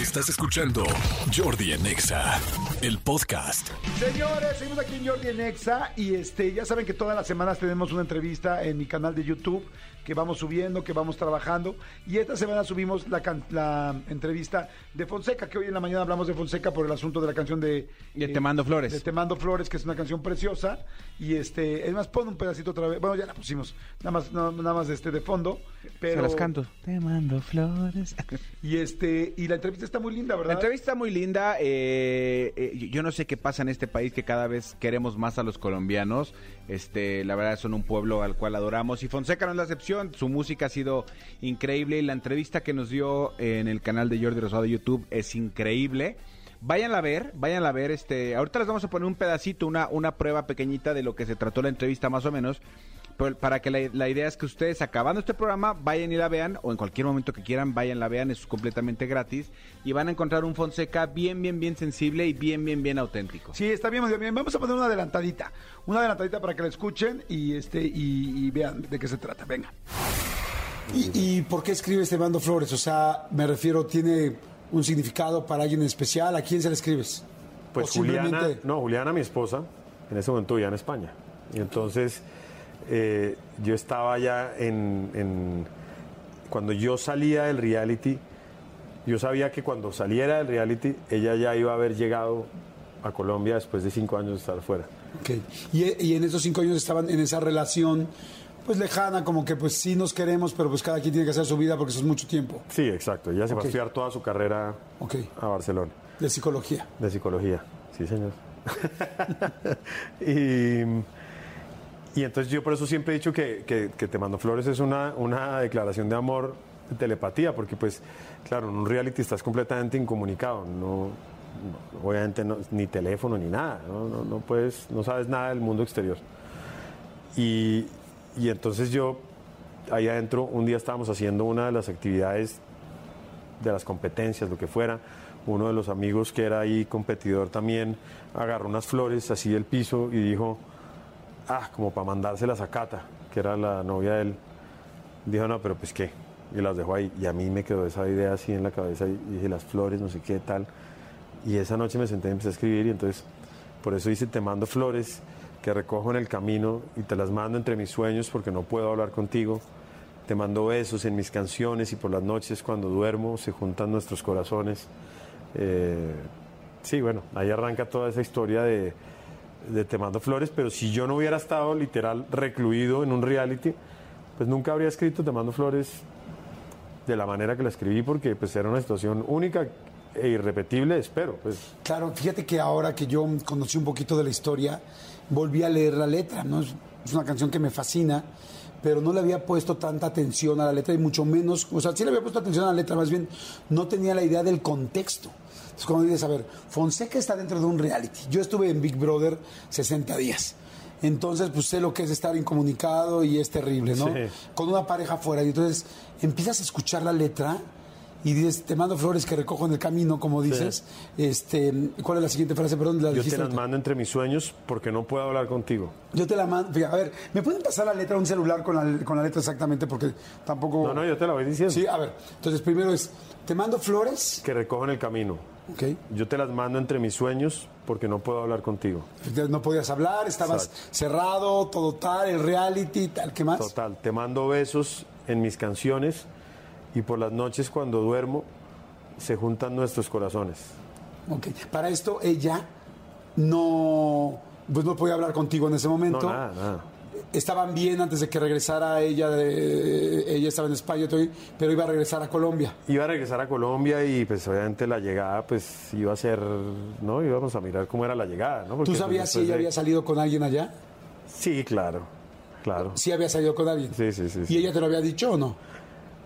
Estás escuchando Jordi en Exa, el podcast. Señores, seguimos aquí en Jordi en Exa y este, ya saben que todas las semanas tenemos una entrevista en mi canal de YouTube que vamos subiendo, que vamos trabajando y esta semana subimos la, can- la entrevista de Fonseca, que hoy en la mañana hablamos de Fonseca por el asunto de la canción de... eh, De Te Mando Flores. De Te Mando Flores, que es una canción preciosa y este, es más, pon un pedacito otra vez, bueno, ya la pusimos, nada más, no- nada más este de fondo, pero... Se las canto. Te mando flores. Y este, y la entrevista está muy linda, La ¿verdad? entrevista muy linda. eh, eh, yo no sé qué pasa en este país que cada vez queremos más a los colombianos. Este, la verdad son un pueblo al cual adoramos y Fonseca no es la excepción. Su música ha sido increíble y la entrevista que nos dio en el canal de Jordi Rosado de YouTube es increíble. Váyanla a ver, váyanla a ver. Este, ahorita les vamos a poner un pedacito, una, una prueba pequeñita de lo que se trató la entrevista más o menos. Para que la, la idea es que ustedes acabando este programa vayan y la vean o en cualquier momento que quieran vayan la vean, es completamente gratis y van a encontrar un Fonseca bien, bien, bien sensible y bien, bien, bien auténtico. Sí, está bien. Vamos a poner una adelantadita. Una adelantadita para que la escuchen y este y, y vean de qué se trata. Venga. ¿Y, y por qué escribes Te Mando Flores? O sea, me refiero, ¿tiene un significado para alguien en especial? ¿A quién se le escribes? Pues ¿O Juliana, simplemente- no, Juliana, mi esposa, en ese momento vivía en España. Y entonces eh, yo estaba ya en, en- Cuando yo salía del reality, yo sabía que cuando saliera del reality, ella ya iba a haber llegado a Colombia después de cinco años de estar fuera. Ok. Y, y en esos cinco años estaban en esa relación, pues lejana, como que pues sí nos queremos, pero pues cada quien tiene que hacer su vida porque eso es mucho tiempo. Sí, exacto. Ella se Ok. a estudiar toda su carrera Ok. a Barcelona. De psicología. De psicología, sí, señor. y, y entonces yo por eso siempre he dicho que, que- Te Mando Flores es una, una declaración de amor, de telepatía, porque pues, claro, en un reality estás completamente incomunicado, no, obviamente no- ni teléfono ni nada, ¿no? No, no puedes, no sabes nada del mundo exterior. Y, y entonces yo, ahí adentro, un día estábamos haciendo una de las actividades de las competencias, lo que fuera. Uno de los amigos que era ahí competidor también agarró unas flores así del piso y dijo, ah, como para mandárselas a Cata, que era la novia de él. Dijo, no, pero pues qué. Y las dejó ahí. Y a mí me quedó esa idea así en la cabeza y dije, las flores, no sé qué tal. Y esa noche me senté y empecé a escribir y entonces, por eso dice, te mando flores que recojo en el camino y te las mando entre mis sueños porque no puedo hablar contigo. Te mando besos en mis canciones y por las noches cuando duermo se juntan nuestros corazones. Eh, sí, bueno, ahí arranca toda esa historia de, de Te mando flores, pero si yo no hubiera estado literal recluido en un reality, pues nunca habría escrito Te mando flores de la manera que la escribí porque pues era una situación única e irrepetible, espero. Pues Claro, fíjate que ahora que yo conocí un poquito de la historia, volví a leer la letra, ¿no? Es una canción que me fascina, pero no le había puesto tanta atención a la letra y mucho menos, o sea, sí le había puesto atención a la letra, más bien no tenía la idea del contexto. Entonces, cuando dices, a ver, Fonseca está dentro de un reality. Yo estuve en Big Brother 60 días. Entonces, pues sé lo que es estar incomunicado y es terrible, ¿no? Sí. Con una pareja afuera. Y entonces empiezas a escuchar la letra y dices, te mando flores que recojo en el camino, como dices. Este, ¿Cuál es la siguiente frase? Perdón, la yo te las mando entre mis sueños porque no puedo hablar contigo. Yo te la mando. Fíjate, A ver, ¿me pueden pasar la letra a un celular con la, con la letra exactamente? Porque tampoco. No, no, yo te la voy diciendo. Sí, a ver. Entonces, primero es, te mando flores. Que recojo en el camino. Ok. Yo te las mando entre mis sueños porque no puedo hablar contigo. No podías hablar, estabas Exacto. cerrado, todo tal, el reality, tal, ¿qué más? Total, te mando besos en mis canciones y por las noches cuando duermo se juntan nuestros corazones. Ok. Para esto, ella no. Pues no podía hablar contigo en ese No, momento. nada, nada. Estaban bien antes de que regresara ella, de- ella estaba en España, pero iba a regresar a Colombia. Iba a regresar a Colombia y pues obviamente la llegada pues iba a ser, ¿no? Íbamos a mirar cómo era la llegada, ¿no? Porque, ¿Tú pues, sabías si ella de- había salido con alguien allá? Sí, claro, claro. Sí había salido con alguien. Sí, sí, sí, sí. ¿Y ella te lo había dicho o no?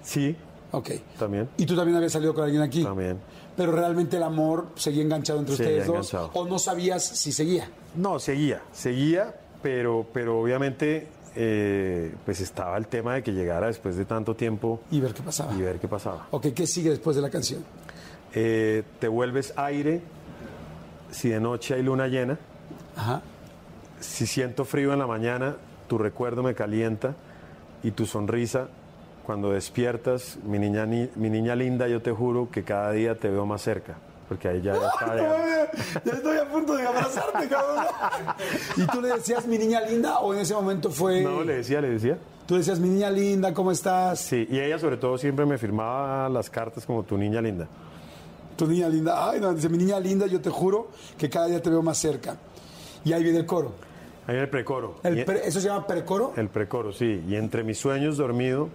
Sí, Ok. también. ¿Y tú también habías salido con alguien aquí? También. Pero realmente el amor seguía enganchado entre Seguía ustedes dos. enganchado. ¿O no sabías si seguía? No, seguía, seguía, pero, pero obviamente eh, pues estaba el tema de que llegara después de tanto tiempo Y ver qué pasaba. y ver qué pasaba. Ok, ¿qué sigue después de la canción? Eh, te vuelves aire si de noche hay luna llena. Ajá. Si siento frío en la mañana, tu recuerdo me calienta y tu sonrisa cuando despiertas, mi niña, ni- mi niña linda, yo te juro que cada día te veo más cerca. Porque ahí ya está. ya- Ya estoy a punto de abrazarte, cabrón. ¿Y tú le decías mi niña linda o en ese momento fue... No, le decía, le decía. Tú decías mi niña linda, ¿cómo estás? Sí, y ella sobre todo siempre me firmaba las cartas como tu niña linda. Tu niña linda. Ay, no, dice mi niña linda, yo te juro que cada día te veo más cerca. Y ahí viene el coro. Ahí en el precoro. El Y- pre- ¿Eso se llama precoro? El precoro, sí. Y entre mis sueños dormido,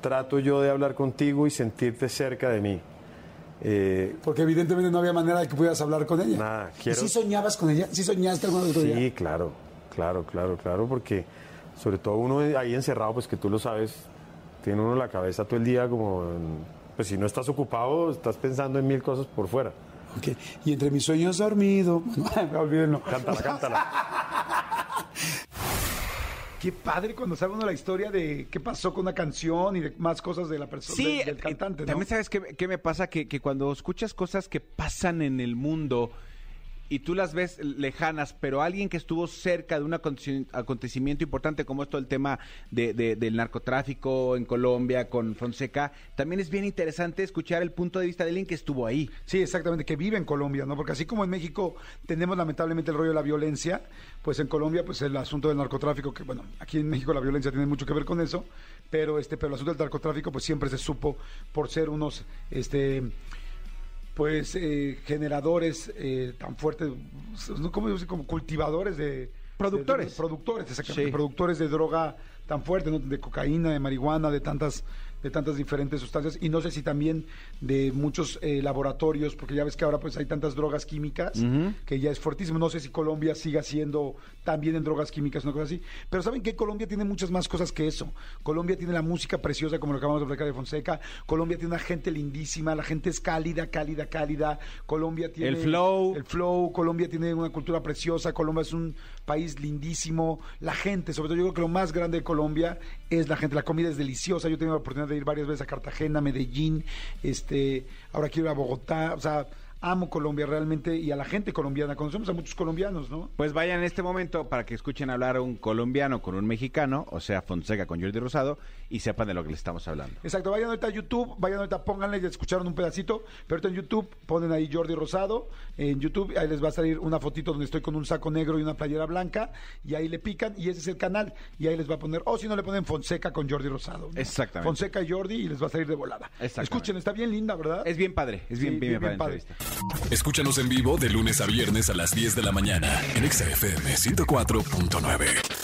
trato yo de hablar contigo y sentirte cerca de mí. Eh, Porque evidentemente no había manera de que pudieras hablar con ella. Nada, ¿Y quiero- sí soñabas con ella? ¿Sí soñaste alguna vez con sí, ella? claro, claro, claro, claro, porque sobre todo uno ahí encerrado, pues que tú lo sabes, tiene uno la cabeza todo el día como, pues si no estás ocupado, estás pensando en mil cosas por fuera. Ok. Y entre mis sueños dormido... Olvídenlo. Cántala, cántala. Qué padre cuando sabe uno la historia de qué pasó con una canción y de más cosas de la persona, Sí, del, del eh, cantante, ¿no? también sabes qué, qué me pasa, que, que cuando escuchas cosas que pasan en el mundo y tú las ves lejanas, pero alguien que estuvo cerca de un aconte- acontecimiento importante como esto el tema de, de- del narcotráfico en Colombia con Fonseca, también es bien interesante escuchar el punto de vista de alguien que estuvo ahí. Sí, exactamente, que vive en Colombia, ¿no? Porque así como en México tenemos lamentablemente el rollo de la violencia, pues en Colombia, pues el asunto del narcotráfico, que bueno, aquí en México la violencia tiene mucho que ver con eso, pero este, pero el asunto del narcotráfico, pues siempre se supo por ser unos, este, pues eh, generadores eh, tan fuertes. ¿cómo decir? Como cultivadores de Productores. de- de- productores, exactamente, Sí. productores de droga tan fuerte, ¿no? de cocaína, de marihuana, de tantas de tantas diferentes sustancias y no sé si también de muchos eh, laboratorios, porque ya ves que ahora pues hay tantas drogas químicas que ya es fuertísimo. No sé si Colombia siga siendo también en drogas químicas, una cosa así. Pero saben que Colombia tiene muchas más cosas que eso. Colombia tiene la música preciosa, como lo acabamos de platicar de Fonseca. Colombia tiene una gente lindísima, la gente es cálida, cálida, cálida. Colombia tiene El flow. el flow, Colombia tiene una cultura preciosa, Colombia es un país lindísimo, la gente, sobre todo yo creo que lo más grande de Colombia es la gente, la comida es deliciosa, yo he tenido la oportunidad de ir varias veces a Cartagena, Medellín, este, ahora quiero ir a Bogotá, o sea, amo Colombia realmente y a la gente colombiana, conocemos a muchos colombianos, ¿no? Pues vayan en este momento para que escuchen hablar a un colombiano con un mexicano, o sea, Fonseca con Jordi Rosado, y sepan de lo que les estamos hablando. Exacto, vayan ahorita a YouTube, vayan ahorita, pónganle, ya escucharon un pedacito, pero ahorita en YouTube ponen ahí Jordi Rosado, en YouTube ahí les va a salir una fotito donde estoy con un saco negro y una playera blanca, y ahí le pican, y ese es el canal, y ahí les va a poner, o si no le ponen Fonseca con Jordi Rosado. ¿no? Exactamente. Fonseca y Jordi, y les va a salir de volada. Escuchen, está bien linda, ¿verdad? Es bien padre, es bien, Sí, bien, bien, bien padre. Escúchanos en vivo de lunes a viernes a las 10 de la mañana en Exa FM 104.9.